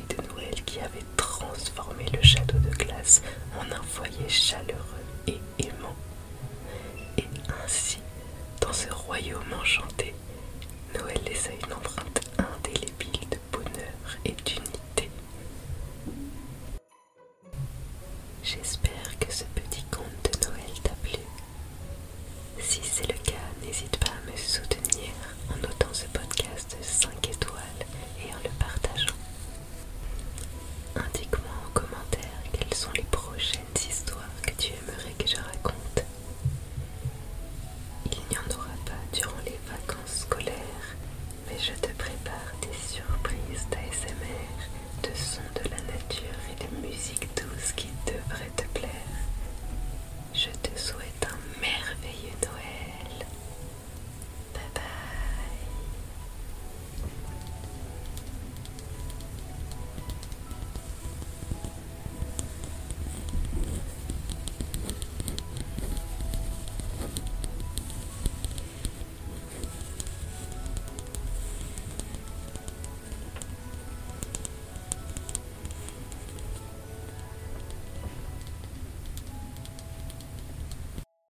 de Noël qui avait transformé le château de glace en un foyer chaleureux et aimant. Et ainsi, dans ce royaume enchanté, Noël laissa une empreinte indélébile de bonheur et d'unité. J'espère que ce 1년